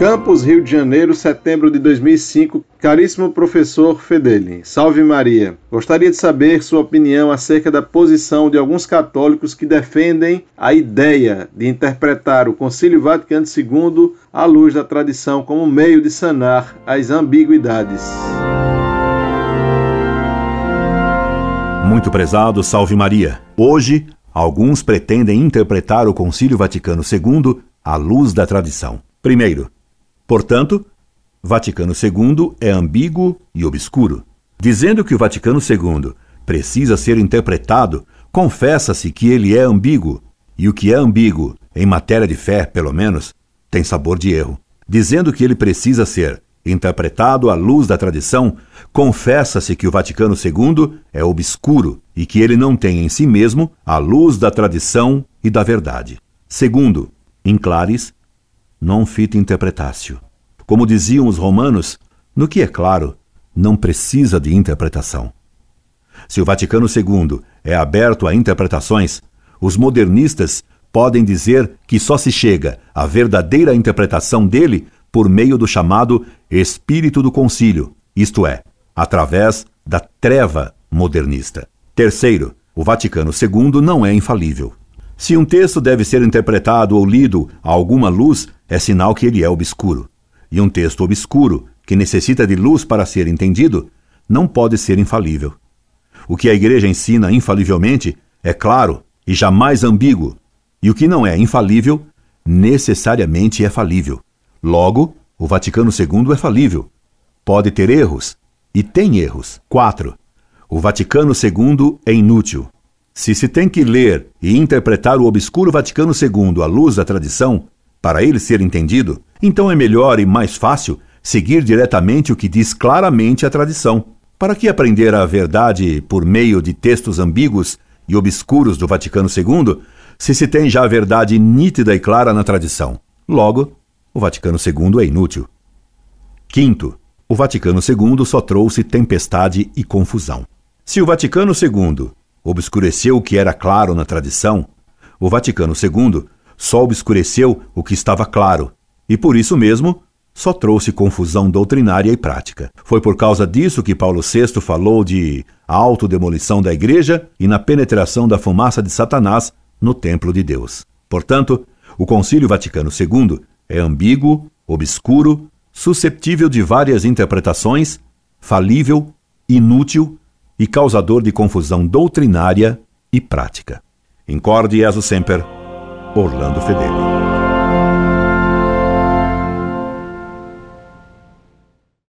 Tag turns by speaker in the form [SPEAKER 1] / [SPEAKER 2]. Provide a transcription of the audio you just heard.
[SPEAKER 1] Campos, Rio de Janeiro, setembro de 2005. Caríssimo professor Fedeli, salve Maria. Gostaria de saber sua opinião acerca da posição de alguns católicos que defendem a ideia de interpretar o Concílio Vaticano II à luz da tradição como meio de sanar as ambiguidades.
[SPEAKER 2] Muito prezado, salve Maria. Hoje, alguns pretendem interpretar o Concílio Vaticano II à luz da tradição. Primeiro, Portanto, Vaticano II é ambíguo e obscuro. Dizendo que o Vaticano II precisa ser interpretado, confessa-se que ele é ambíguo, e o que é ambíguo, em matéria de fé, pelo menos, tem sabor de erro. Dizendo que ele precisa ser interpretado à luz da tradição, confessa-se que o Vaticano II é obscuro e que ele não tem em si mesmo a luz da tradição e da verdade. Segundo, in claris, non fit interpretatio. Como diziam os romanos, no que é claro, não precisa de interpretação. Se o Vaticano II é aberto a interpretações, os modernistas podem dizer que só se chega à verdadeira interpretação dele por meio do chamado espírito do concílio, isto é, através da treva modernista. Terceiro, o Vaticano II não é infalível. Se um texto deve ser interpretado ou lido a alguma luz, é sinal que ele é obscuro. E um texto obscuro, que necessita de luz para ser entendido, não pode ser infalível. O que a Igreja ensina infalivelmente é claro e jamais ambíguo, e o que não é infalível necessariamente é falível. Logo, o Vaticano II é falível. Pode ter erros, e tem erros. 4. O Vaticano II é inútil. Se se tem que ler e interpretar o obscuro Vaticano II à luz da tradição, para ele ser entendido, então é melhor e mais fácil seguir diretamente o que diz claramente a tradição. Para que aprender a verdade por meio de textos ambíguos e obscuros do Vaticano II, se se tem já a verdade nítida e clara na tradição? Logo, o Vaticano II é inútil. Quinto, o Vaticano II só trouxe tempestade e confusão. Se o Vaticano II obscureceu o que era claro na tradição, o Vaticano II só obscureceu o que estava claro, e por isso mesmo só trouxe confusão doutrinária e prática. Foi por causa disso que Paulo VI falou de autodemolição da igreja e na penetração da fumaça de Satanás no templo de Deus. Portanto, o Concílio Vaticano II é ambíguo, obscuro, susceptível de várias interpretações, falível, inútil e causador de confusão doutrinária e prática. Incorde Jesus Semper Orlando Fedeli.